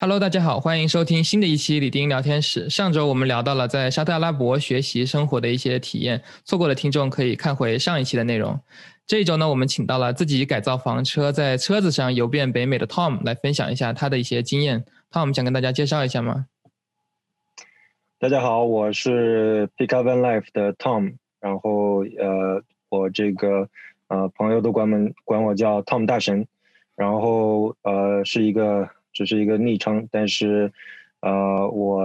Hello，大家好，欢迎收听新的一期李丁聊天室。上周我们聊到了在沙特阿拉伯学习生活的一些体验，错过的听众可以看回上一期的内容。这一周呢，我们请到了自己改造房车，在车子上游遍北美的 Tom 来分享一下他的一些经验。Tom 想跟大家介绍一下吗？大家好，我是 Pickup Van Life 的 Tom，然后呃，我这个呃朋友都管们管我叫 Tom 大神，然后呃是一个。只是一个昵称，但是，呃，我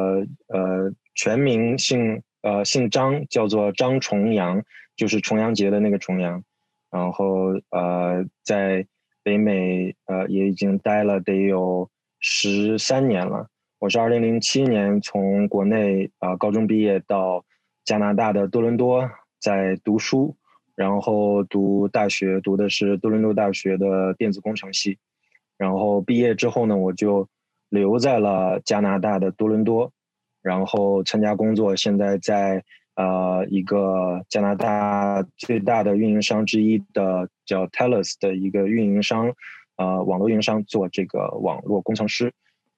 呃全名姓呃姓张，叫做张重阳，就是重阳节的那个重阳。然后呃在北美呃也已经待了得有十三年了。我是二零零七年从国内啊高中毕业到加拿大的多伦多在读书，然后读大学读的是多伦多大学的电子工程系。然后毕业之后呢，我就留在了加拿大的多伦多，然后参加工作。现在在呃一个加拿大最大的运营商之一的叫 Telus 的一个运营商，呃网络运营商做这个网络工程师。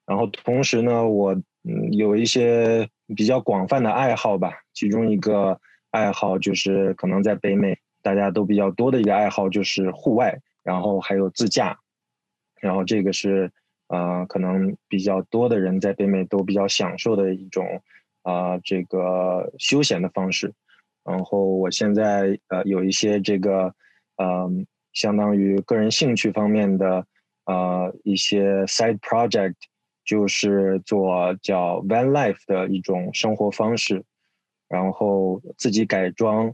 然后同时呢，我嗯有一些比较广泛的爱好吧，其中一个爱好就是可能在北美大家都比较多的一个爱好就是户外，然后还有自驾。然后这个是，呃，可能比较多的人在北美都比较享受的一种，啊，这个休闲的方式。然后我现在呃有一些这个，嗯，相当于个人兴趣方面的，呃，一些 side project，就是做叫 van life 的一种生活方式，然后自己改装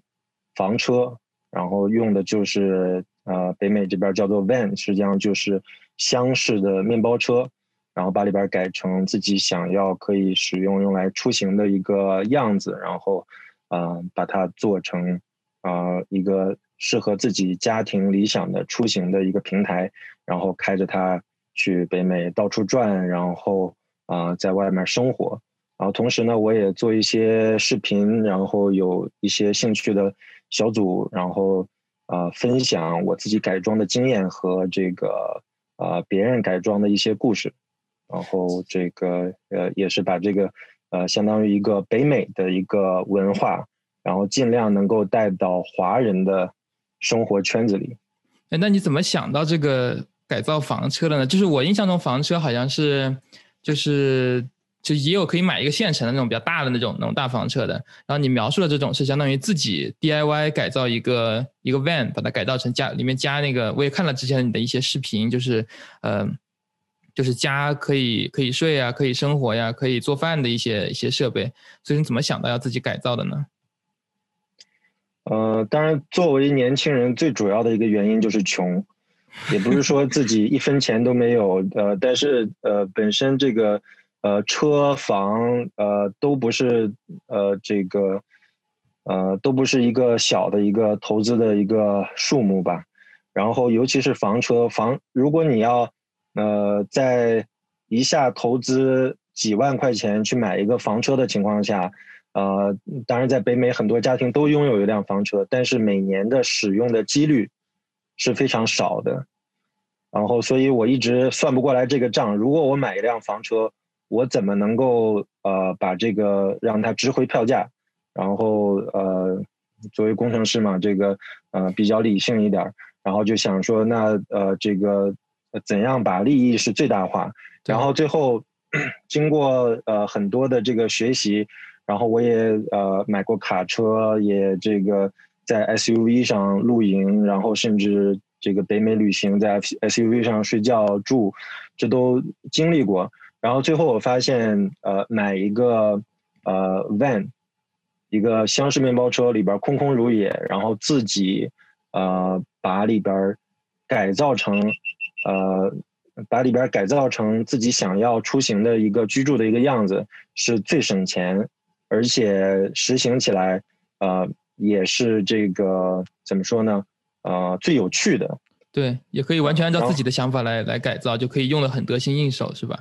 房车，然后用的就是。呃，北美这边叫做 van，实际上就是厢式的面包车，然后把里边改成自己想要可以使用用来出行的一个样子，然后，呃，把它做成，呃，一个适合自己家庭理想的出行的一个平台，然后开着它去北美到处转，然后，啊，在外面生活，然后同时呢，我也做一些视频，然后有一些兴趣的小组，然后。呃，分享我自己改装的经验和这个啊别人改装的一些故事，然后这个呃也是把这个呃相当于一个北美的一个文化，然后尽量能够带到华人的生活圈子里。哎，那你怎么想到这个改造房车的呢？就是我印象中房车好像是就是。就也有可以买一个现成的那种比较大的那种那种大房车的，然后你描述的这种是相当于自己 DIY 改造一个一个 van，把它改造成加里面加那个，我也看了之前你的一些视频，就是呃，就是加可以可以睡啊，可以生活呀，可以做饭的一些一些设备。所以你怎么想到要自己改造的呢？呃，当然，作为年轻人最主要的一个原因就是穷，也不是说自己一分钱都没有，呃，但是呃，本身这个。呃，车房呃都不是呃这个呃都不是一个小的一个投资的一个数目吧。然后尤其是房车房，如果你要呃在一下投资几万块钱去买一个房车的情况下，呃，当然在北美很多家庭都拥有一辆房车，但是每年的使用的几率是非常少的。然后，所以我一直算不过来这个账。如果我买一辆房车，我怎么能够呃把这个让它值回票价？然后呃，作为工程师嘛，这个呃比较理性一点，然后就想说，那呃这个怎样把利益是最大化？然后最后经过呃很多的这个学习，然后我也呃买过卡车，也这个在 SUV 上露营，然后甚至这个北美旅行，在 SUV 上睡觉住，这都经历过。然后最后我发现，呃，买一个呃 van，一个厢式面包车里边空空如也，然后自己呃把里边改造成呃把里边改造成自己想要出行的一个居住的一个样子，是最省钱，而且实行起来呃也是这个怎么说呢？呃，最有趣的。对，也可以完全按照自己的想法来来改造，就可以用的很得心应手，是吧？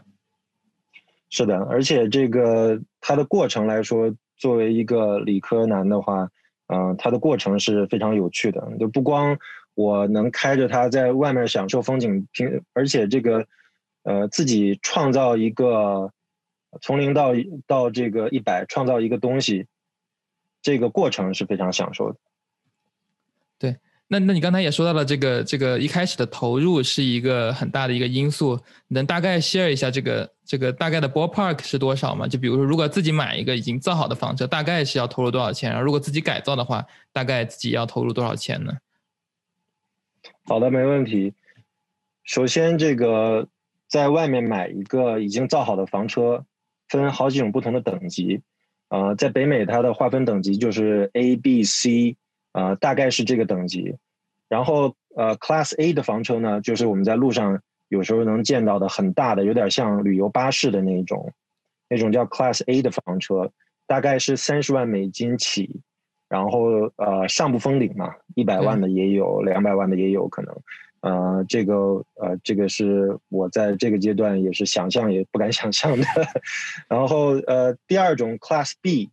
是的，而且这个它的过程来说，作为一个理科男的话，嗯，它的过程是非常有趣的。就不光我能开着它在外面享受风景，平而且这个呃，自己创造一个从零到到这个一百，创造一个东西，这个过程是非常享受的。对，那那你刚才也说到了这个这个一开始的投入是一个很大的一个因素，能大概 share 一下这个这个大概的 ballpark 是多少吗？就比如说，如果自己买一个已经造好的房车，大概是要投入多少钱？然后如果自己改造的话，大概自己要投入多少钱呢？好的，没问题。首先，这个在外面买一个已经造好的房车，分好几种不同的等级。呃，在北美，它的划分等级就是 A、B、C，呃，大概是这个等级。然后，呃，Class A 的房车呢，就是我们在路上有时候能见到的很大的，有点像旅游巴士的那种，那种叫 Class A 的房车，大概是三十万美金起。然后呃，上不封顶嘛，一百万的也有，两百万的也有可能。呃，这个呃，这个是我在这个阶段也是想象也不敢想象的。然后呃，第二种 Class B，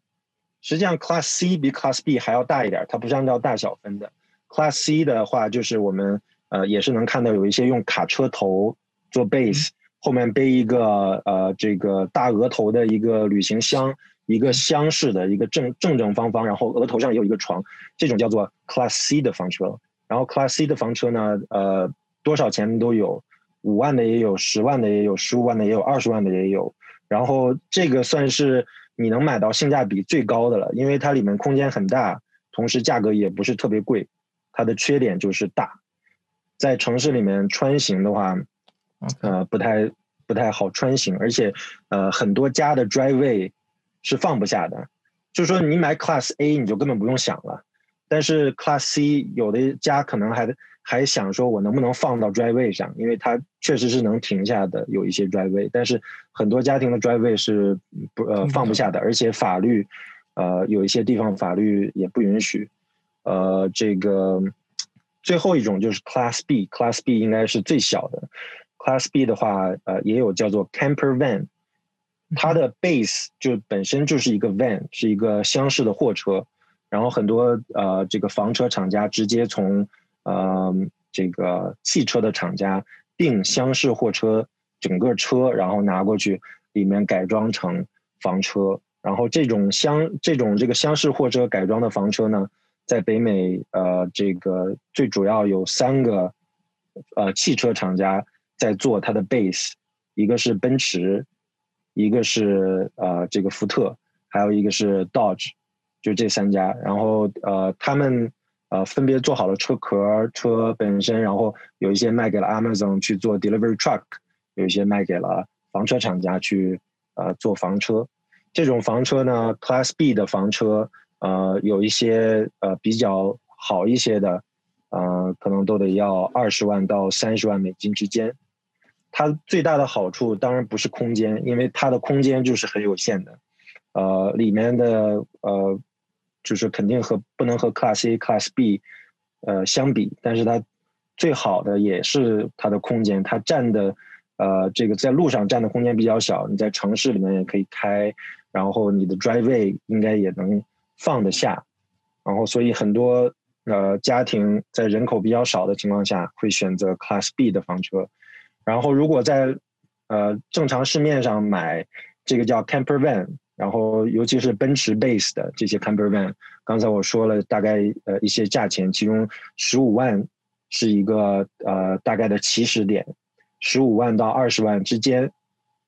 实际上 Class C 比 Class B 还要大一点，它不是按照大小分的。Class C 的话，就是我们呃也是能看到有一些用卡车头做 base，后面背一个呃这个大额头的一个旅行箱。一个箱式的一个正正正方方，然后额头上也有一个床，这种叫做 Class C 的房车。然后 Class C 的房车呢，呃，多少钱都有，五万的也有，十万的也有，十五万的也有，二十万的也有。然后这个算是你能买到性价比最高的了，因为它里面空间很大，同时价格也不是特别贵。它的缺点就是大，在城市里面穿行的话，呃，不太不太好穿行，而且呃，很多家的 driveway。是放不下的，就是说你买 Class A 你就根本不用想了，但是 Class C 有的家可能还还想说我能不能放到 driveway 上，因为它确实是能停下的有一些 driveway，但是很多家庭的 driveway 是不呃放不下的，而且法律呃有一些地方法律也不允许，呃这个最后一种就是 Class B，Class B 应该是最小的，Class B 的话呃也有叫做 camper van。它的 base 就本身就是一个 van，是一个厢式的货车，然后很多呃这个房车厂家直接从呃这个汽车的厂家订厢式货车整个车，然后拿过去里面改装成房车，然后这种厢这种这个厢式货车改装的房车呢，在北美呃这个最主要有三个呃汽车厂家在做它的 base，一个是奔驰。一个是呃这个福特，还有一个是 Dodge，就这三家。然后呃他们呃分别做好了车壳、车本身，然后有一些卖给了 Amazon 去做 delivery truck，有一些卖给了房车厂家去呃做房车。这种房车呢，Class B 的房车，呃有一些呃比较好一些的，呃可能都得要二十万到三十万美金之间。它最大的好处当然不是空间，因为它的空间就是很有限的，呃，里面的呃，就是肯定和不能和 Class A、Class B，呃相比。但是它最好的也是它的空间，它占的呃这个在路上占的空间比较小，你在城市里面也可以开，然后你的 driveway 应该也能放得下，然后所以很多呃家庭在人口比较少的情况下会选择 Class B 的房车。然后，如果在呃正常市面上买这个叫 camper van，然后尤其是奔驰 base 的这些 camper van，刚才我说了大概呃一些价钱，其中十五万是一个呃大概的起始点，十五万到二十万之间，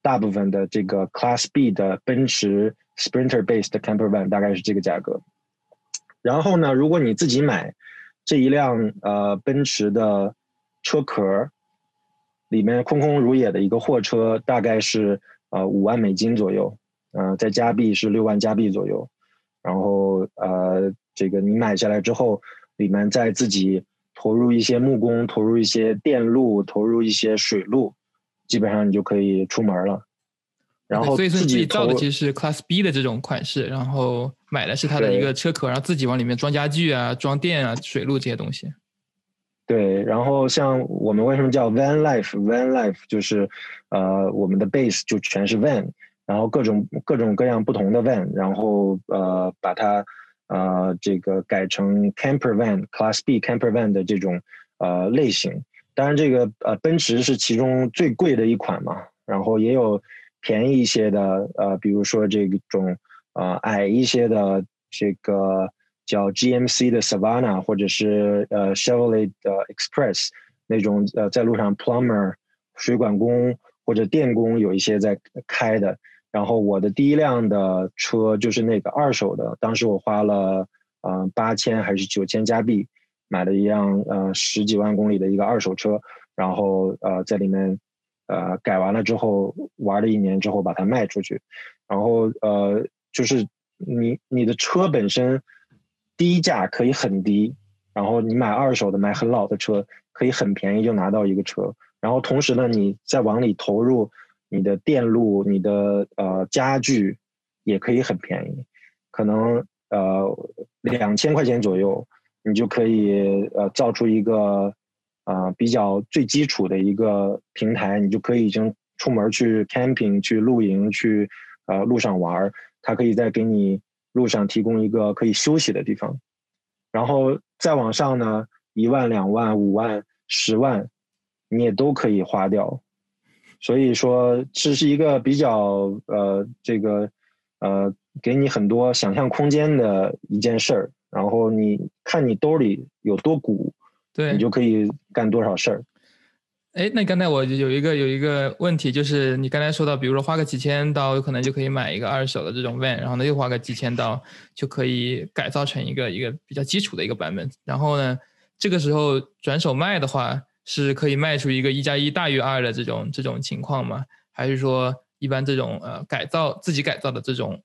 大部分的这个 Class B 的奔驰 Sprinter base 的 camper van 大概是这个价格。然后呢，如果你自己买这一辆呃奔驰的车壳。里面空空如也的一个货车，大概是呃五万美金左右，呃，在加币是六万加币左右。然后呃，这个你买下来之后，里面再自己投入一些木工，投入一些电路，投入一些水路，基本上你就可以出门了。然后所以自己造的其实是 Class B 的这种款式，然后买的是它的一个车壳，然后自己往里面装家具啊、装电啊、水路这些东西。对，然后像我们为什么叫 van life？van life 就是，呃，我们的 base 就全是 van，然后各种各种各样不同的 van，然后呃把它呃这个改成 camper van，class B camper van 的这种呃类型。当然这个呃奔驰是其中最贵的一款嘛，然后也有便宜一些的，呃，比如说这种呃矮一些的这个叫 GMC 的 Savannah，或者是呃 Chevrolet 的 Express 那种呃在路上 plumber 水管工或者电工有一些在开的。然后我的第一辆的车就是那个二手的，当时我花了呃八千还是九千加币买了一辆呃十几万公里的一个二手车，然后呃在里面呃改完了之后玩了一年之后把它卖出去，然后呃就是你你的车本身低价可以很低，然后你买二手的买很老的车可以很便宜就拿到一个车，然后同时呢你再往里投入。你的电路、你的呃家具也可以很便宜，可能呃两千块钱左右，你就可以呃造出一个啊比较最基础的一个平台，你就可以已经出门去 camping、去露营、去呃路上玩儿，它可以再给你路上提供一个可以休息的地方，然后再往上呢，一万、两万、五万、十万，你也都可以花掉。所以说，这是一个比较呃，这个呃，给你很多想象空间的一件事儿。然后你看你兜里有多鼓，对你就可以干多少事儿。哎，那刚才我有一个有一个问题，就是你刚才说到，比如说花个几千刀，有可能就可以买一个二手的这种 van，然后呢又花个几千刀，就可以改造成一个一个比较基础的一个版本。然后呢，这个时候转手卖的话。是可以卖出一个一加一大于二的这种这种情况吗？还是说一般这种呃改造自己改造的这种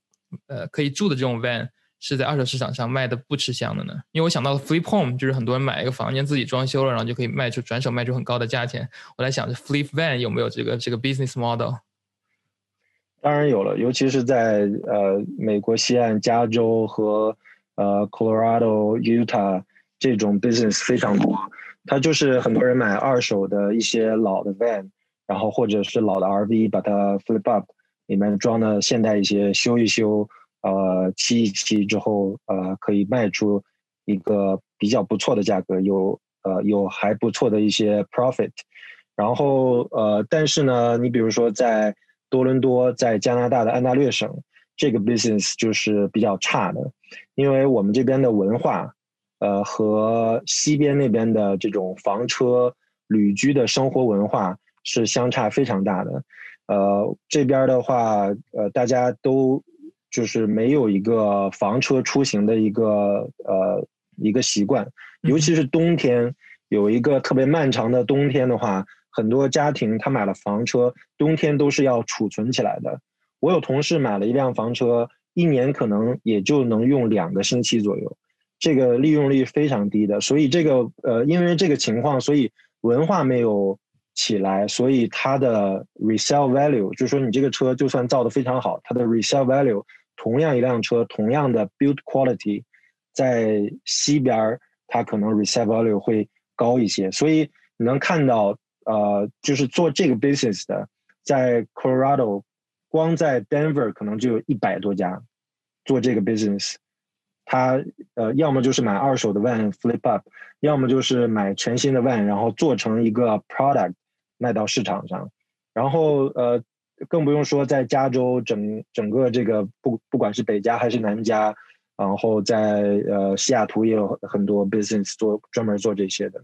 呃可以住的这种 van 是在二手市场上卖的不吃香的呢？因为我想到了 flip home，就是很多人买一个房间自己装修了，然后就可以卖出转手卖出很高的价钱。我在想，这 flip van 有没有这个这个 business model？当然有了，尤其是在呃美国西岸加州和呃 Colorado、Utah 这种 business 非常多。它就是很多人买二手的一些老的 van，然后或者是老的 RV，把它 flip up，里面装的现代一些，修一修，呃，漆一漆之后，呃，可以卖出一个比较不错的价格，有呃有还不错的一些 profit。然后呃，但是呢，你比如说在多伦多，在加拿大的安大略省，这个 business 就是比较差的，因为我们这边的文化。呃，和西边那边的这种房车旅居的生活文化是相差非常大的。呃，这边的话，呃，大家都就是没有一个房车出行的一个呃一个习惯，尤其是冬天有一个特别漫长的冬天的话，很多家庭他买了房车，冬天都是要储存起来的。我有同事买了一辆房车，一年可能也就能用两个星期左右。这个利用率非常低的，所以这个呃，因为这个情况，所以文化没有起来，所以它的 resale value 就是说，你这个车就算造的非常好，它的 resale value 同样一辆车，同样的 build quality，在西边它可能 resale value 会高一些，所以你能看到呃，就是做这个 business 的，在 Colorado，光在 Denver 可能就有一百多家做这个 business。他呃，要么就是买二手的 van flip up，要么就是买全新的 van，然后做成一个 product 卖到市场上。然后呃，更不用说在加州整整个这个不不管是北加还是南加，然后在呃西雅图也有很多 business 做专门做这些的。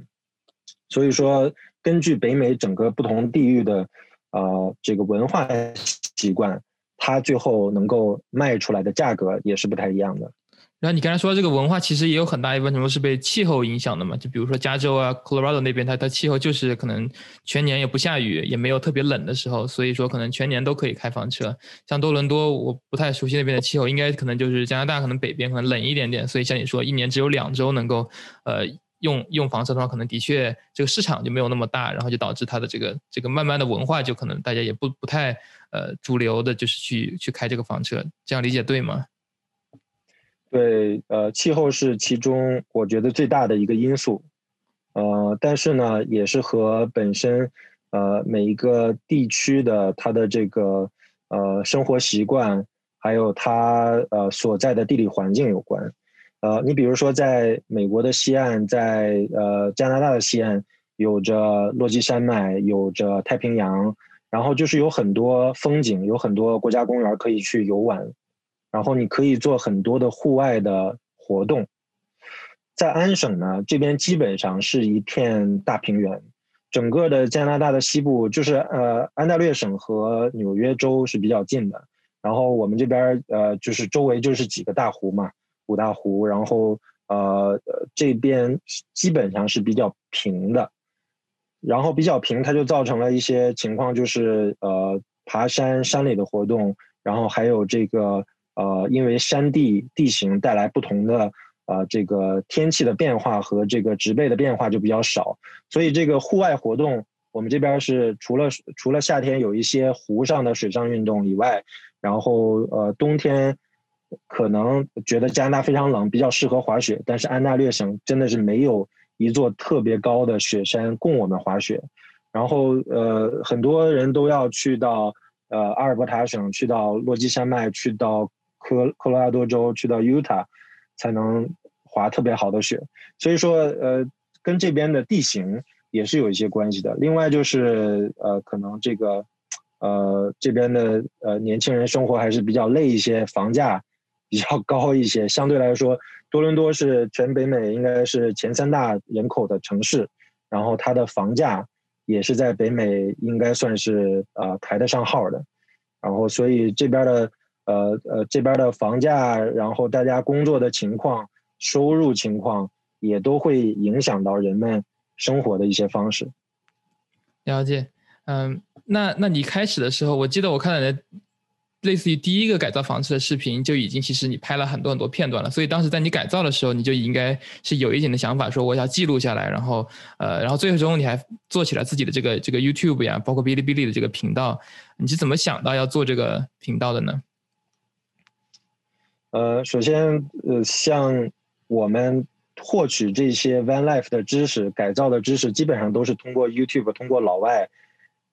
所以说，根据北美整个不同地域的呃这个文化习惯，它最后能够卖出来的价格也是不太一样的。然后你刚才说这个文化其实也有很大一部分程度是被气候影响的嘛？就比如说加州啊，Colorado 那边，它它气候就是可能全年也不下雨，也没有特别冷的时候，所以说可能全年都可以开房车。像多伦多，我不太熟悉那边的气候，应该可能就是加拿大可能北边可能冷一点点，所以像你说一年只有两周能够呃用用房车的话，可能的确这个市场就没有那么大，然后就导致它的这个这个慢慢的文化就可能大家也不不太呃主流的就是去去开这个房车，这样理解对吗？对，呃，气候是其中我觉得最大的一个因素，呃，但是呢，也是和本身，呃，每一个地区的它的这个呃生活习惯，还有它呃所在的地理环境有关。呃，你比如说在美国的西岸，在呃加拿大的西岸，有着落基山脉，有着太平洋，然后就是有很多风景，有很多国家公园可以去游玩，然后你可以做很多的户外的活动。在安省呢，这边基本上是一片大平原，整个的加拿大的西部就是呃安大略省和纽约州是比较近的，然后我们这边呃就是周围就是几个大湖嘛，五大湖，然后呃这边基本上是比较平的，然后比较平，它就造成了一些情况，就是呃爬山山里的活动，然后还有这个呃因为山地地形带来不同的。呃，这个天气的变化和这个植被的变化就比较少，所以这个户外活动，我们这边是除了除了夏天有一些湖上的水上运动以外，然后呃冬天可能觉得加拿大非常冷，比较适合滑雪，但是安大略省真的是没有一座特别高的雪山供我们滑雪，然后呃很多人都要去到呃阿尔伯塔省，去到落基山脉，去到科科罗拉多州，去到 Utah 才能。滑特别好的雪，所以说呃，跟这边的地形也是有一些关系的。另外就是呃，可能这个呃这边的呃年轻人生活还是比较累一些，房价 比较高一些。相对来说，多伦多是全北美应该是前三大人口的城市，然后它的房价也是在北美应该算是呃排得上号的。然后所以这边的呃呃这边的房价，然后大家工作的情况。收入情况也都会影响到人们生活的一些方式。了解，嗯，那那你开始的时候，我记得我看到的类似于第一个改造房子的视频，就已经其实你拍了很多很多片段了。所以当时在你改造的时候，你就应该是有一点的想法，说我要记录下来，然后呃，然后最终你还做起了自己的这个这个 YouTube 呀，包括哔哩哔哩的这个频道。你是怎么想到要做这个频道的呢？呃，首先呃，像。我们获取这些 van life 的知识、改造的知识，基本上都是通过 YouTube，通过老外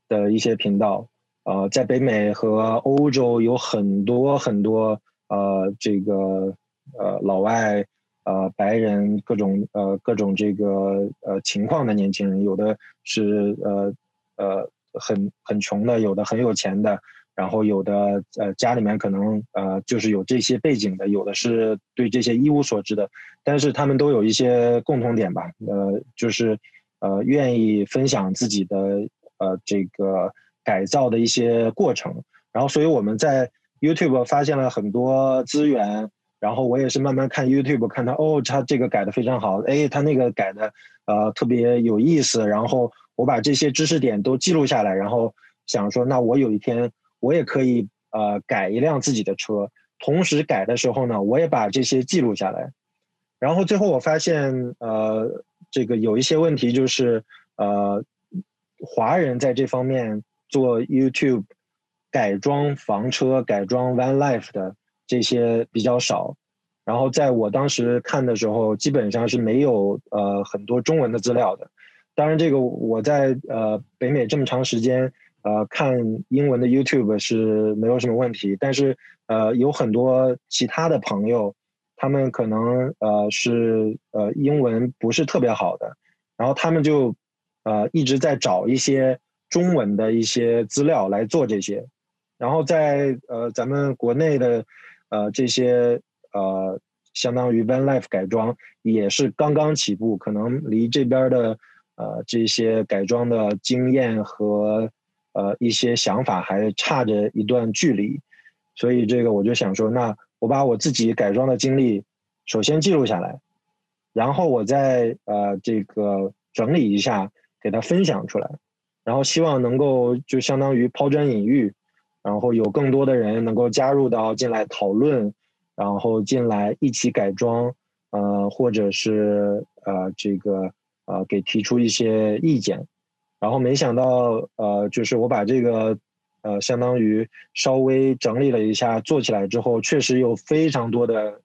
的一些频道。呃，在北美和欧洲有很多很多呃这个呃老外呃白人各种呃各种这个呃情况的年轻人，有的是呃呃很很穷的，有的很有钱的。然后有的呃家里面可能呃就是有这些背景的，有的是对这些一无所知的，但是他们都有一些共同点吧，呃就是呃愿意分享自己的呃这个改造的一些过程，然后所以我们在 YouTube 发现了很多资源，然后我也是慢慢看 YouTube 看到哦他这个改的非常好，哎他那个改的呃特别有意思，然后我把这些知识点都记录下来，然后想说那我有一天。我也可以呃改一辆自己的车，同时改的时候呢，我也把这些记录下来。然后最后我发现呃这个有一些问题，就是呃华人在这方面做 YouTube 改装房车、改装 Van Life 的这些比较少。然后在我当时看的时候，基本上是没有呃很多中文的资料的。当然，这个我在呃北美这么长时间。呃，看英文的 YouTube 是没有什么问题，但是呃，有很多其他的朋友，他们可能呃是呃英文不是特别好的，然后他们就呃一直在找一些中文的一些资料来做这些，然后在呃咱们国内的呃这些呃相当于 Van Life 改装也是刚刚起步，可能离这边的呃这些改装的经验和呃，一些想法还差着一段距离，所以这个我就想说，那我把我自己改装的经历首先记录下来，然后我再呃这个整理一下，给它分享出来，然后希望能够就相当于抛砖引玉，然后有更多的人能够加入到进来讨论，然后进来一起改装，呃，或者是呃这个呃给提出一些意见。然后没想到，呃，就是我把这个，呃，相当于稍微整理了一下，做起来之后，确实有非常多的，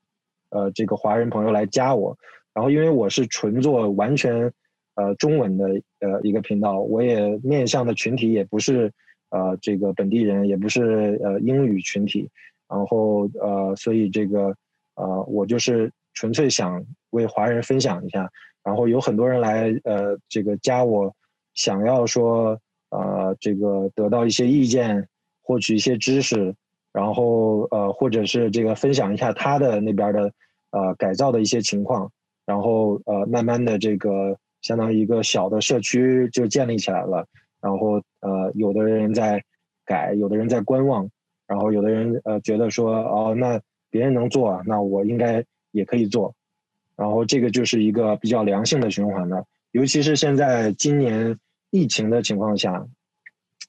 呃，这个华人朋友来加我。然后因为我是纯做完全，呃，中文的，呃，一个频道，我也面向的群体也不是，呃，这个本地人，也不是呃英语群体。然后呃，所以这个，呃，我就是纯粹想为华人分享一下。然后有很多人来呃这个加我，想要说呃这个得到一些意见，获取一些知识，然后呃或者是这个分享一下他的那边的呃改造的一些情况，然后呃慢慢的这个相当于一个小的社区就建立起来了，然后呃有的人在改，有的人在观望，然后有的人呃觉得说哦那别人能做，那我应该也可以做。然后这个就是一个比较良性的循环了，尤其是现在今年疫情的情况下，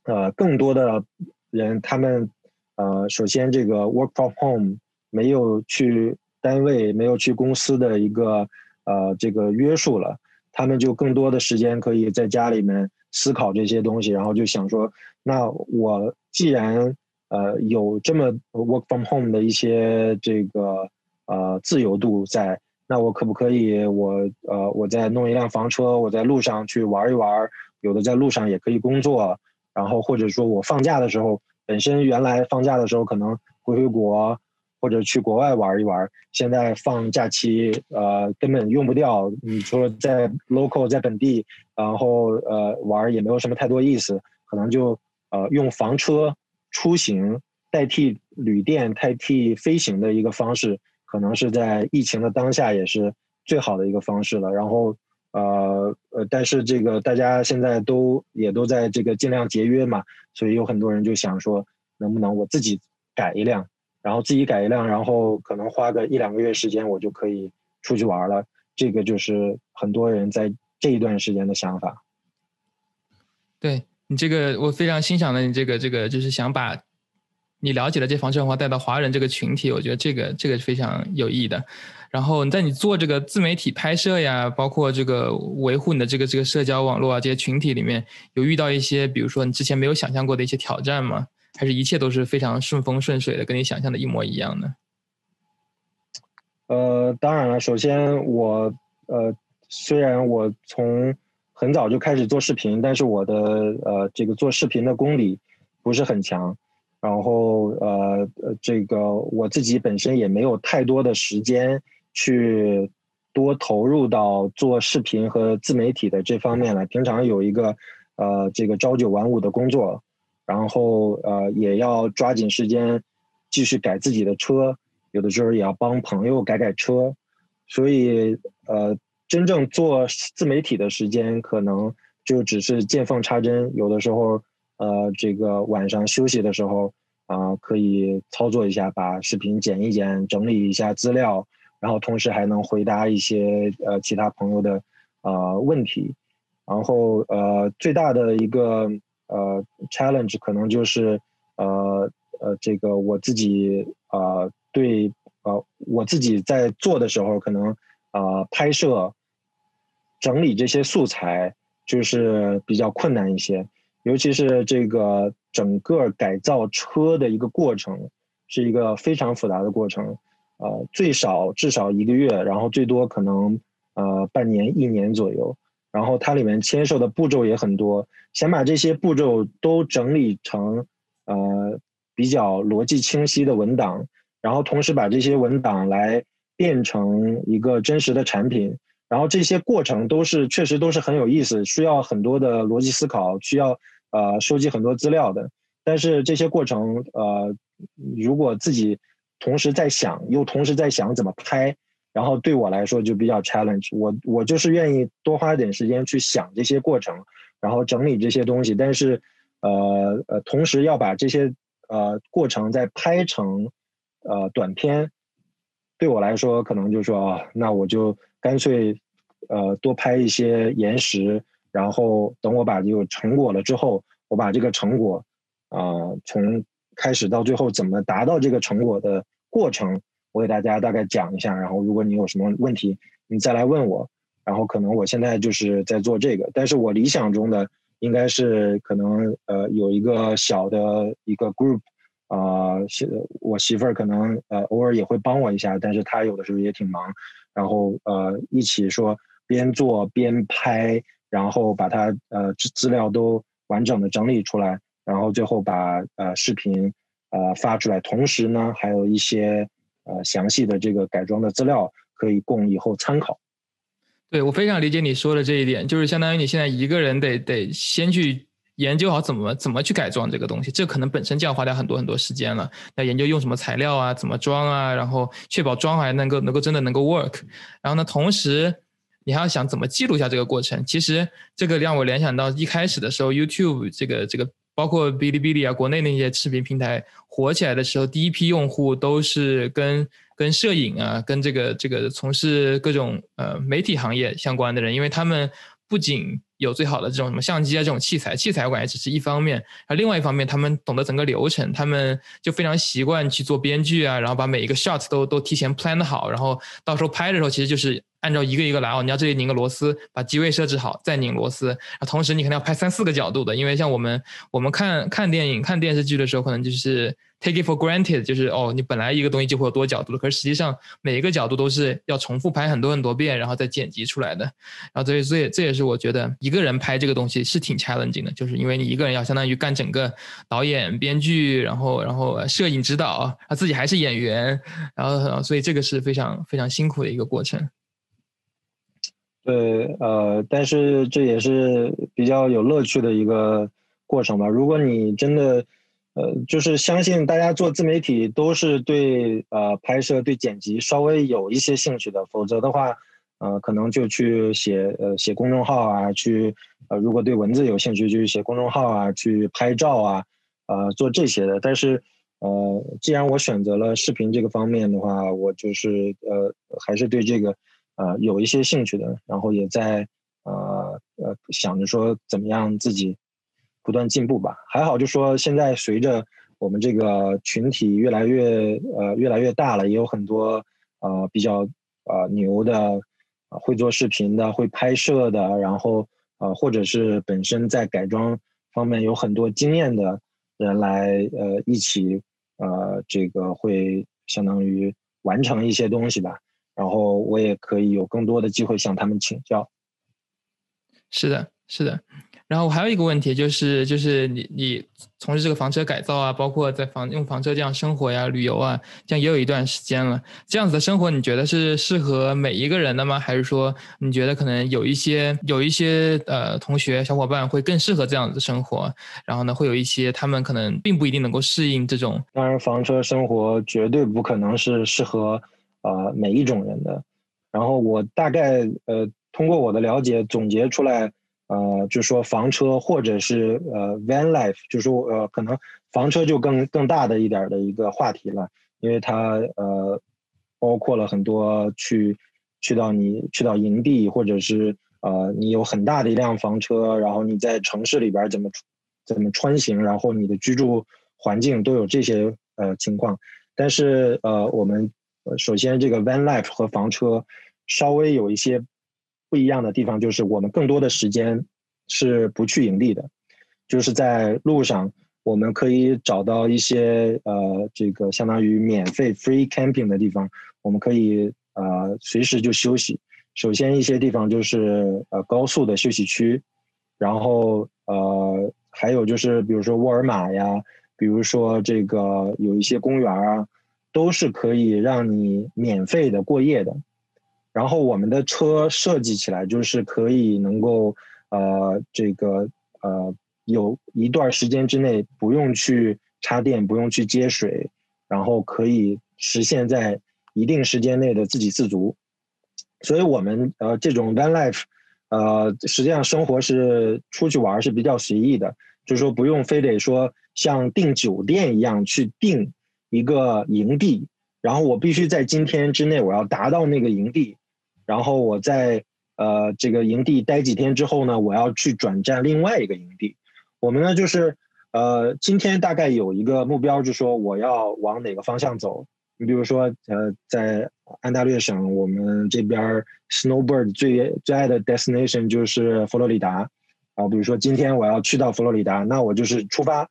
呃，更多的人他们呃，首先这个 work from home 没有去单位、没有去公司的一个呃这个约束了，他们就更多的时间可以在家里面思考这些东西，然后就想说，那我既然呃有这么 work from home 的一些这个呃自由度在。那我可不可以，我呃，我再弄一辆房车，我在路上去玩一玩，有的在路上也可以工作，然后或者说我放假的时候，本身原来放假的时候可能回回国或者去国外玩一玩，现在放假期呃根本用不掉，你说在 local 在本地，然后呃玩也没有什么太多意思，可能就呃用房车出行代替旅店代替飞行的一个方式。可能是在疫情的当下也是最好的一个方式了。然后，呃呃，但是这个大家现在都也都在这个尽量节约嘛，所以有很多人就想说，能不能我自己改一辆，然后自己改一辆，然后可能花个一两个月时间，我就可以出去玩了。这个就是很多人在这一段时间的想法。对你这个，我非常欣赏的你这个这个，就是想把。你了解了这房车文化带到华人这个群体，我觉得这个这个是非常有意义的。然后你在你做这个自媒体拍摄呀，包括这个维护你的这个这个社交网络啊这些群体里面，有遇到一些比如说你之前没有想象过的一些挑战吗？还是一切都是非常顺风顺水的，跟你想象的一模一样呢？呃，当然了，首先我呃虽然我从很早就开始做视频，但是我的呃这个做视频的功底不是很强。然后呃，这个我自己本身也没有太多的时间去多投入到做视频和自媒体的这方面来。平常有一个呃这个朝九晚五的工作，然后呃也要抓紧时间继续改自己的车，有的时候也要帮朋友改改车，所以呃真正做自媒体的时间可能就只是见缝插针，有的时候。呃，这个晚上休息的时候啊，可以操作一下，把视频剪一剪，整理一下资料，然后同时还能回答一些呃其他朋友的呃问题。然后呃，最大的一个呃 challenge 可能就是呃呃这个我自己呃对呃我自己在做的时候，可能啊拍摄整理这些素材就是比较困难一些。尤其是这个整个改造车的一个过程，是一个非常复杂的过程，呃，最少至少一个月，然后最多可能呃半年、一年左右。然后它里面牵涉的步骤也很多，想把这些步骤都整理成呃比较逻辑清晰的文档，然后同时把这些文档来变成一个真实的产品。然后这些过程都是确实都是很有意思，需要很多的逻辑思考，需要。呃，收集很多资料的，但是这些过程，呃，如果自己同时在想，又同时在想怎么拍，然后对我来说就比较 challenge。我我就是愿意多花点时间去想这些过程，然后整理这些东西，但是，呃呃，同时要把这些呃过程再拍成呃短片，对我来说可能就说啊，那我就干脆呃多拍一些延时。然后等我把这个成果了之后，我把这个成果，啊，从开始到最后怎么达到这个成果的过程，我给大家大概讲一下。然后如果你有什么问题，你再来问我。然后可能我现在就是在做这个，但是我理想中的应该是可能呃有一个小的一个 group，啊，媳我媳妇儿可能呃偶尔也会帮我一下，但是她有的时候也挺忙。然后呃一起说边做边拍。然后把它呃资资料都完整的整理出来，然后最后把呃视频呃发出来，同时呢还有一些呃详细的这个改装的资料可以供以后参考。对我非常理解你说的这一点，就是相当于你现在一个人得得先去研究好怎么怎么去改装这个东西，这可能本身就要花掉很多很多时间了。要研究用什么材料啊，怎么装啊，然后确保装还能够能够真的能够 work。然后呢，同时你还要想怎么记录一下这个过程。其实这个让我联想到一开始的时候，YouTube 这个这个包括哔哩哔哩啊，国内那些视频平台火起来的时候，第一批用户都是跟。跟摄影啊，跟这个这个从事各种呃媒体行业相关的人，因为他们不仅有最好的这种什么相机啊这种器材，器材我感觉只是一方面，而另外一方面他们懂得整个流程，他们就非常习惯去做编剧啊，然后把每一个 shot 都都提前 plan 好，然后到时候拍的时候其实就是。按照一个一个来哦，你要这里拧个螺丝，把机位设置好，再拧螺丝。啊，同时你可能要拍三四个角度的，因为像我们我们看看电影、看电视剧的时候，可能就是 take it for granted，就是哦，你本来一个东西就会有多角度的，可是实际上每一个角度都是要重复拍很多很多遍，然后再剪辑出来的。然后所以所以这也是我觉得一个人拍这个东西是挺 challenging 的，就是因为你一个人要相当于干整个导演、编剧，然后然后摄影指导，他自己还是演员，然后所以这个是非常非常辛苦的一个过程。对，呃，但是这也是比较有乐趣的一个过程吧。如果你真的，呃，就是相信大家做自媒体都是对呃拍摄、对剪辑稍微有一些兴趣的，否则的话，呃，可能就去写呃写公众号啊，去呃如果对文字有兴趣，就写公众号啊，去拍照啊，呃做这些的。但是，呃，既然我选择了视频这个方面的话，我就是呃还是对这个。呃，有一些兴趣的，然后也在呃呃想着说怎么样自己不断进步吧。还好，就说现在随着我们这个群体越来越呃越来越大了，也有很多呃比较呃牛的会做视频的、会拍摄的，然后呃或者是本身在改装方面有很多经验的人来呃一起呃这个会相当于完成一些东西吧。然后我也可以有更多的机会向他们请教。是的，是的。然后我还有一个问题就是，就是你你从事这个房车改造啊，包括在房用房车这样生活呀、旅游啊，这样也有一段时间了。这样子的生活，你觉得是适合每一个人的吗？还是说你觉得可能有一些有一些呃同学小伙伴会更适合这样子的生活？然后呢，会有一些他们可能并不一定能够适应这种。当然，房车生活绝对不可能是适合。呃，每一种人的，然后我大概呃通过我的了解总结出来，呃，就说房车或者是呃 van life，就是说呃可能房车就更更大的一点的一个话题了，因为它呃包括了很多去去到你去到营地，或者是呃你有很大的一辆房车，然后你在城市里边怎么怎么穿行，然后你的居住环境都有这些呃情况，但是呃我们。首先，这个 van life 和房车稍微有一些不一样的地方，就是我们更多的时间是不去营地的，就是在路上，我们可以找到一些呃，这个相当于免费 free camping 的地方，我们可以呃随时就休息。首先，一些地方就是呃高速的休息区，然后呃还有就是比如说沃尔玛呀，比如说这个有一些公园啊。都是可以让你免费的过夜的，然后我们的车设计起来就是可以能够，呃，这个呃，有一段时间之内不用去插电，不用去接水，然后可以实现在一定时间内的自给自足。所以，我们呃这种 van life，呃，实际上生活是出去玩是比较随意的，就是说不用非得说像订酒店一样去订。一个营地，然后我必须在今天之内我要达到那个营地，然后我在呃这个营地待几天之后呢，我要去转战另外一个营地。我们呢就是呃今天大概有一个目标，就是说我要往哪个方向走。你比如说呃在安大略省，我们这边 snowbird 最最爱的 destination 就是佛罗里达啊。比如说今天我要去到佛罗里达，那我就是出发。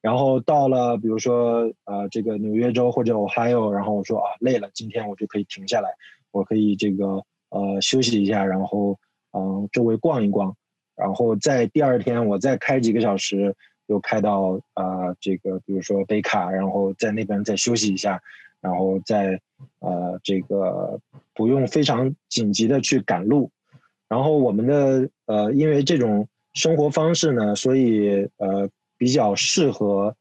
然后到了，比如说，呃，这个纽约州或者 Ohio，然后我说啊，累了，今天我就可以停下来，我可以这个呃休息一下，然后嗯周围逛一逛，然后在第二天我再开几个小时，又开到啊这个比如说北卡，然后在那边再休息一下，然后再呃这个不用非常紧急的去赶路，然后我们的呃，因为这种生活方式呢，所以呃比较适合，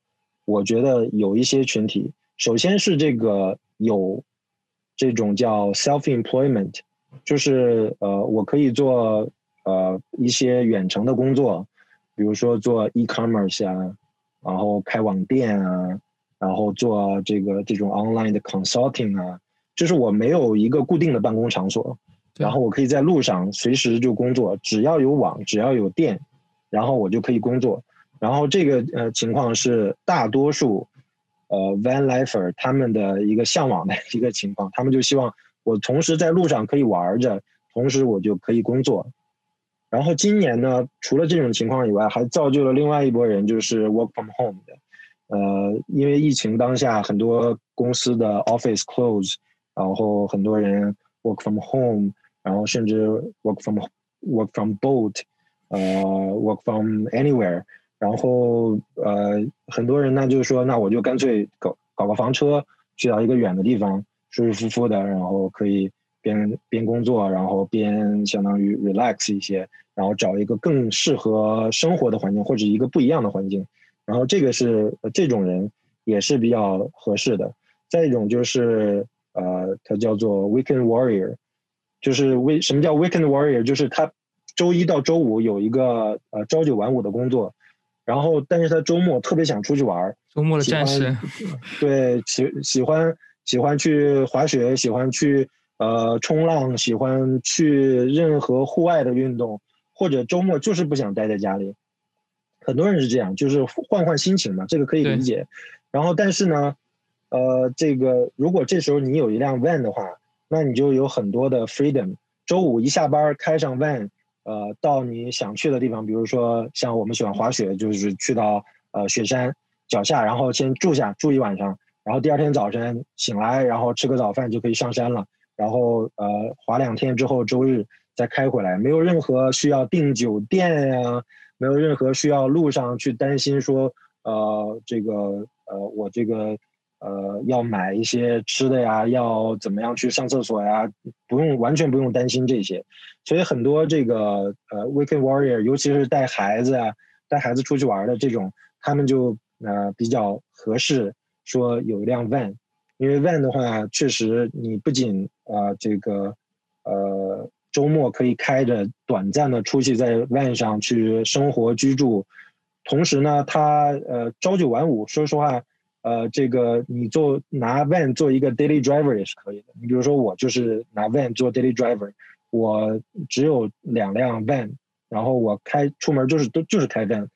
我觉得有一些群体，首先是这个有这种叫 self employment，就是呃我可以做呃一些远程的工作，比如说做 e commerce 啊，然后开网店啊，然后做这个这种 online 的 consulting 啊，就是我没有一个固定的办公场所。然后我可以在路上随时就工作，只要有网，只要有电，然后我就可以工作。然后这个呃情况是大多数呃 van lifer 他们的一个向往的一个情况，他们就希望我同时在路上可以玩着，同时我就可以工作。然后今年呢，除了这种情况以外，还造就了另外一波人，就是 work from home 的。呃，因为疫情当下，很多公司的 office close，然后很多人 work from home。然后甚至 work from work from boat，呃，work from anywhere。然后呃，很多人呢就是说，那我就干脆搞搞个房车，去到一个远的地方，舒舒服服的，然后可以边边工作，然后边相当于 relax 一些，然后找一个更适合生活的环境，或者一个不一样的环境。然后这个是这种人也是比较合适的。再一种就是呃，它叫做 weekend warrior。就是为什么叫 weekend warrior？就是他周一到周五有一个呃朝九晚五的工作，然后但是他周末特别想出去玩儿。周末的战士。对，喜喜欢喜欢去滑雪，喜欢去呃冲浪，喜欢去任何户外的运动，或者周末就是不想待在家里。很多人是这样，就是换换心情嘛，这个可以理解。然后但是呢，呃，这个如果这时候你有一辆 van 的话。那你就有很多的 freedom。周五一下班开上 van，呃，到你想去的地方，比如说像我们喜欢滑雪，就是去到呃雪山脚下，然后先住下住一晚上，然后第二天早晨醒来，然后吃个早饭就可以上山了。然后呃滑两天之后，周日再开回来，没有任何需要订酒店呀，没有任何需要路上去担心说呃这个呃我这个。呃，要买一些吃的呀，要怎么样去上厕所呀？不用，完全不用担心这些。所以很多这个呃，weekend warrior，尤其是带孩子啊，带孩子出去玩的这种，他们就呃比较合适，说有一辆 van，因为 van 的话，确实你不仅啊这个呃周末可以开着短暂的出去在 van 上去生活居住，同时呢，它呃朝九晚五，说实话。呃，这个你做拿 van 做一个 daily driver 也是可以的。你比如说我就是拿 van 做 daily driver，我只有两辆 van，然后我开出门就是都就是开 van，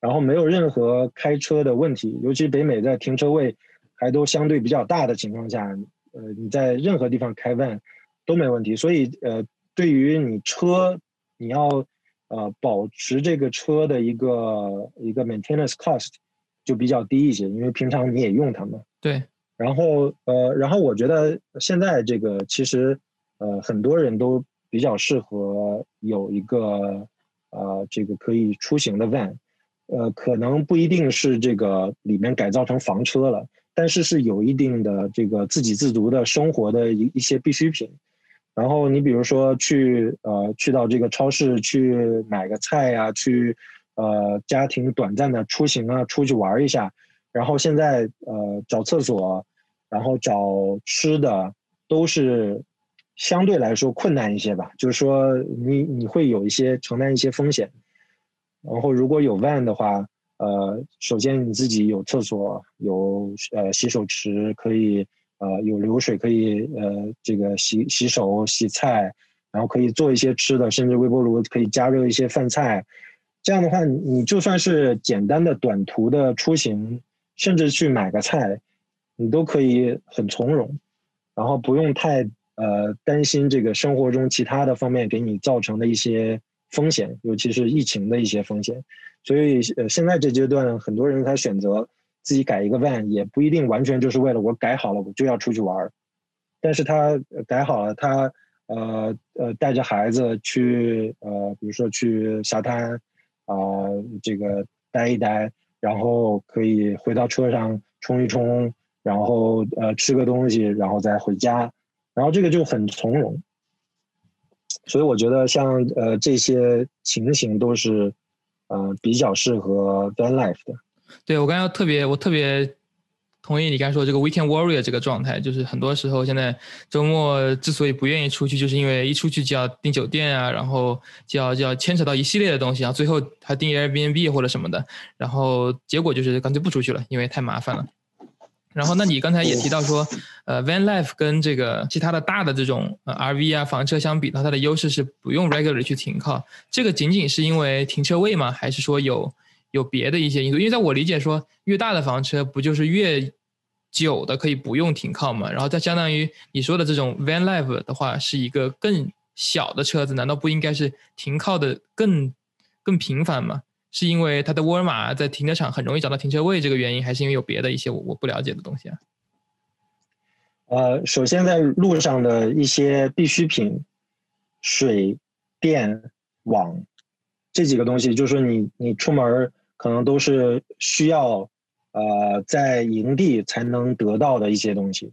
然后没有任何开车的问题。尤其北美在停车位还都相对比较大的情况下，呃，你在任何地方开 van 都没问题。所以呃，对于你车你要呃保持这个车的一个一个 maintenance cost。就比较低一些，因为平常你也用它嘛。对。然后呃，然后我觉得现在这个其实呃很多人都比较适合有一个呃这个可以出行的 van，呃可能不一定是这个里面改造成房车了，但是是有一定的这个自给自足的生活的一一些必需品。然后你比如说去呃去到这个超市去买个菜呀，去。呃，家庭短暂的出行啊，出去玩一下，然后现在呃找厕所，然后找吃的都是相对来说困难一些吧。就是说你你会有一些承担一些风险，然后如果有 van 的话，呃，首先你自己有厕所，有呃洗手池可以呃有流水可以呃这个洗洗手洗菜，然后可以做一些吃的，甚至微波炉可以加热一些饭菜。这样的话，你就算是简单的短途的出行，甚至去买个菜，你都可以很从容，然后不用太呃担心这个生活中其他的方面给你造成的一些风险，尤其是疫情的一些风险。所以呃，现在这阶段，很多人他选择自己改一个 van，也不一定完全就是为了我改好了我就要出去玩儿，但是他改好了，他呃呃带着孩子去呃，比如说去沙滩。啊，这个待一待，然后可以回到车上冲一冲，然后呃吃个东西，然后再回家，然后这个就很从容。所以我觉得像呃这些情形都是呃比较适合 van life 的。对我刚刚特别我特别同意你刚才说这个 weekend warrior 这个状态，就是很多时候现在周末之所以不愿意出去，就是因为一出去就要订酒店啊，然后就要就要牵扯到一系列的东西，啊最后还订 Airbnb 或者什么的，然后结果就是干脆不出去了，因为太麻烦了。然后，那你刚才也提到说，呃，van life 跟这个其他的大的这种呃 RV 啊房车相比，它的优势是不用 regular 去停靠。这个仅仅是因为停车位吗？还是说有有别的一些因素？因为在我理解说，越大的房车不就是越久的可以不用停靠嘛？然后再相当于你说的这种 van life 的话，是一个更小的车子，难道不应该是停靠的更更频繁吗？是因为它的沃尔玛在停车场很容易找到停车位这个原因，还是因为有别的一些我我不了解的东西啊？呃，首先在路上的一些必需品，水电网这几个东西，就是说你你出门可能都是需要呃在营地才能得到的一些东西。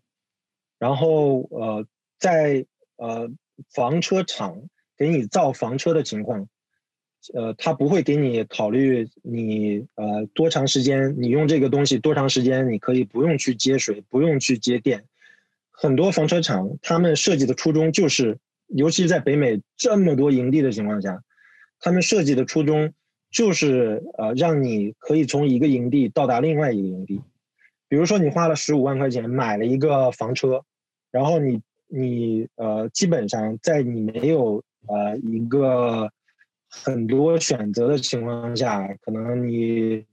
然后呃在呃房车厂给你造房车的情况。呃，他不会给你考虑你呃多长时间，你用这个东西多长时间，你可以不用去接水，不用去接电。很多房车厂他们设计的初衷就是，尤其在北美这么多营地的情况下，他们设计的初衷就是呃让你可以从一个营地到达另外一个营地。比如说你花了十五万块钱买了一个房车，然后你你呃基本上在你没有呃一个很多选择的情况下，可能你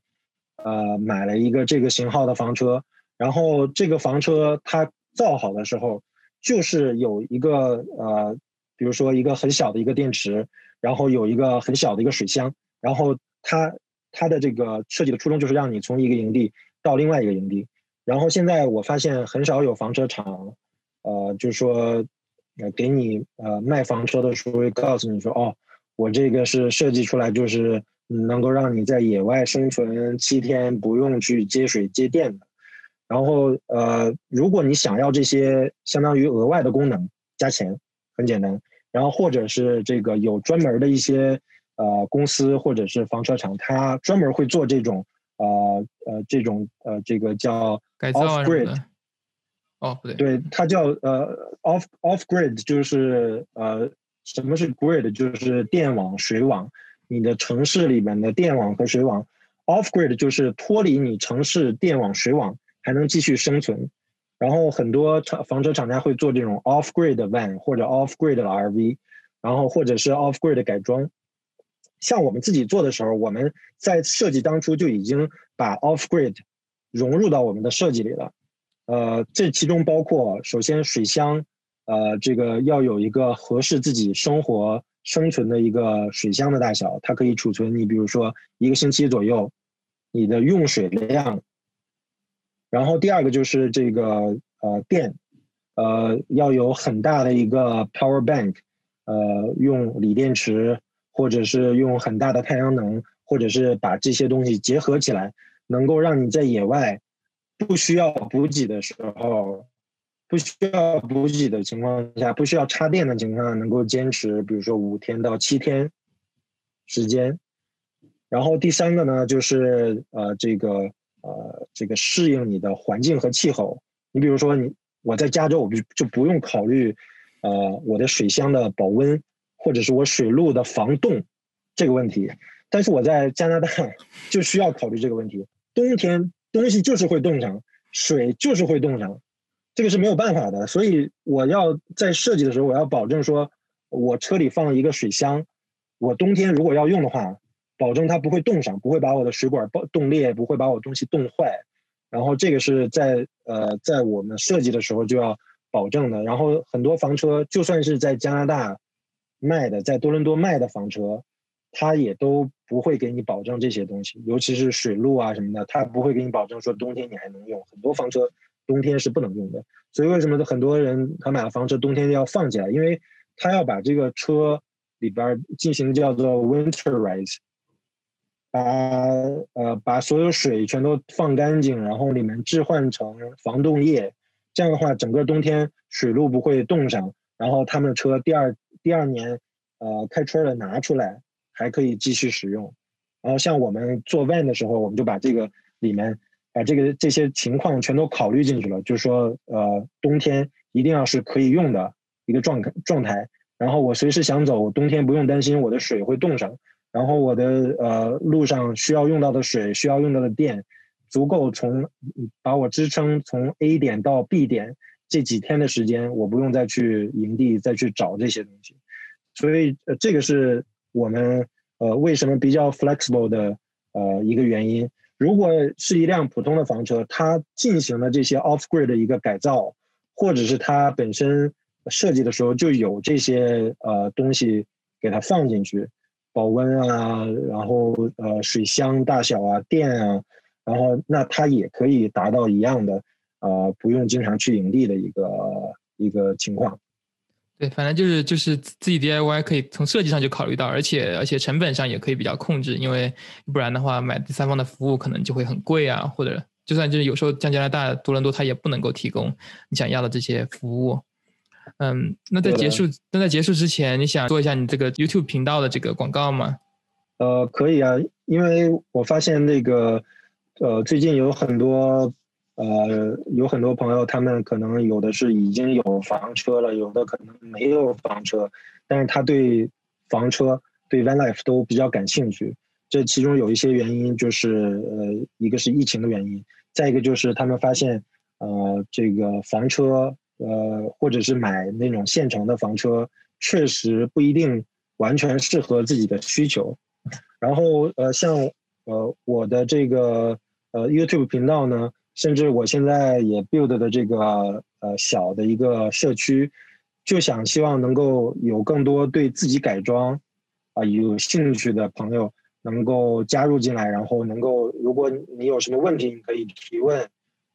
呃买了一个这个型号的房车，然后这个房车它造好的时候，就是有一个呃，比如说一个很小的一个电池，然后有一个很小的一个水箱，然后它它的这个设计的初衷就是让你从一个营地到另外一个营地。然后现在我发现很少有房车厂，呃，就是说呃给你呃卖房车的时候会告诉你说哦。我这个是设计出来，就是能够让你在野外生存七天，不用去接水接电的。然后，呃，如果你想要这些相当于额外的功能，加钱，很简单。然后，或者是这个有专门的一些呃公司或者是房车厂，它专门会做这种呃呃这种呃这个叫 off grid。哦，不对，对，它叫呃 off off grid，就是呃。什么是 grid？就是电网、水网。你的城市里面的电网和水网，off grid 就是脱离你城市电网、水网还能继续生存。然后很多厂房车厂家会做这种 off grid van 或者 off grid 的 RV，然后或者是 off grid 改装。像我们自己做的时候，我们在设计当初就已经把 off grid 融入到我们的设计里了。呃，这其中包括首先水箱。呃，这个要有一个合适自己生活生存的一个水箱的大小，它可以储存你，比如说一个星期左右你的用水量。然后第二个就是这个呃电，呃要有很大的一个 power bank，呃用锂电池或者是用很大的太阳能，或者是把这些东西结合起来，能够让你在野外不需要补给的时候。不需要补给的情况下，不需要插电的情况下，能够坚持，比如说五天到七天时间。然后第三个呢，就是呃，这个呃，这个适应你的环境和气候。你比如说，你我在加州，我就就不用考虑呃我的水箱的保温，或者是我水路的防冻这个问题。但是我在加拿大就需要考虑这个问题。冬天东西就是会冻上，水就是会冻上。这个是没有办法的，所以我要在设计的时候，我要保证说，我车里放了一个水箱，我冬天如果要用的话，保证它不会冻上，不会把我的水管爆冻裂，不会把我东西冻坏。然后这个是在呃在我们设计的时候就要保证的。然后很多房车，就算是在加拿大卖的，在多伦多卖的房车，它也都不会给你保证这些东西，尤其是水路啊什么的，它不会给你保证说冬天你还能用。很多房车。冬天是不能用的，所以为什么很多人他买了房车，冬天要放起来？因为他要把这个车里边进行叫做 winterize，把呃把所有水全都放干净，然后里面置换成防冻液，这样的话整个冬天水路不会冻上，然后他们的车第二第二年，呃，开春了拿出来还可以继续使用。然后像我们做 van 的时候，我们就把这个里面把这个这些情况全都考虑进去了，就是说，呃，冬天一定要是可以用的一个状态状态。然后我随时想走，冬天不用担心我的水会冻上。然后我的呃路上需要用到的水，需要用到的电，足够从把我支撑从 A 点到 B 点这几天的时间，我不用再去营地再去找这些东西。所以呃这个是我们呃为什么比较 flexible 的呃一个原因。如果是一辆普通的房车，它进行了这些 off grid 的一个改造，或者是它本身设计的时候就有这些呃东西给它放进去。保温啊，然后呃水箱大小啊，电啊，然后那它也可以达到一样的，呃不用经常去营地的一个一个情况。对，反正就是就是自己 DIY 可以从设计上就考虑到，而且而且成本上也可以比较控制，因为不然的话买第三方的服务可能就会很贵啊，或者就算就是有时候像加拿大多伦多它也不能够提供你想要的这些服务。嗯，那在结束，那在结束之前，你想做一下你这个 YouTube 频道的这个广告吗？呃，可以啊，因为我发现那个，呃，最近有很多，呃，有很多朋友，他们可能有的是已经有房车了，有的可能没有房车，但是他对房车、对 Van Life 都比较感兴趣。这其中有一些原因，就是呃，一个是疫情的原因，再一个就是他们发现，呃，这个房车。呃，或者是买那种现成的房车，确实不一定完全适合自己的需求。然后，呃，像呃我的这个呃 YouTube 频道呢，甚至我现在也 build 的这个呃小的一个社区，就想希望能够有更多对自己改装啊有兴趣的朋友能够加入进来，然后能够如果你有什么问题，你可以提问，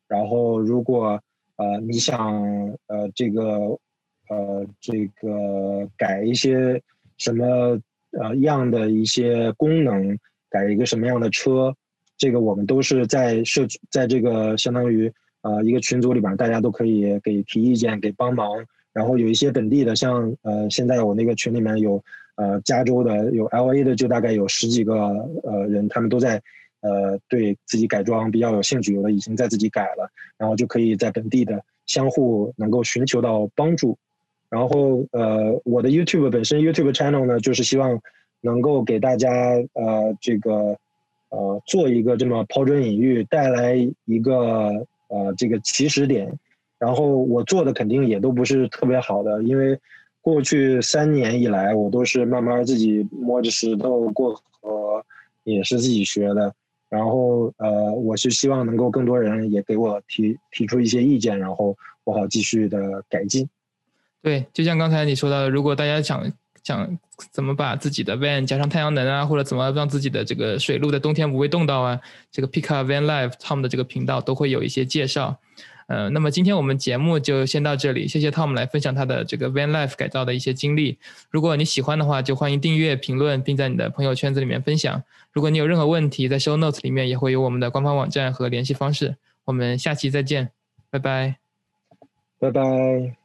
然后如果。呃，你想呃这个呃这个改一些什么呃样的一些功能，改一个什么样的车，这个我们都是在社，在这个相当于呃一个群组里边，大家都可以给提意见，给帮忙。然后有一些本地的，像呃现在我那个群里面有呃加州的，有 L A 的，就大概有十几个呃人，他们都在。呃，对自己改装比较有兴趣，有的已经在自己改了，然后就可以在本地的相互能够寻求到帮助。然后呃，我的 YouTube 本身 YouTube channel 呢，就是希望能够给大家呃这个呃做一个这么抛砖引玉，带来一个呃这个起始点。然后我做的肯定也都不是特别好的，因为过去三年以来，我都是慢慢自己摸着石头过河，也是自己学的。然后，呃，我是希望能够更多人也给我提提出一些意见，然后我好继续的改进。对，就像刚才你说的，如果大家想想怎么把自己的 van 加上太阳能啊，或者怎么让自己的这个水路在冬天不会冻到啊，这个 Pika Van Life Tom 的这个频道都会有一些介绍。呃，那么今天我们节目就先到这里，谢谢 Tom 来分享他的这个 Van Life 改造的一些经历。如果你喜欢的话，就欢迎订阅、评论，并在你的朋友圈子里面分享。如果你有任何问题，在 Show Notes 里面也会有我们的官方网站和联系方式。我们下期再见，拜拜，拜拜。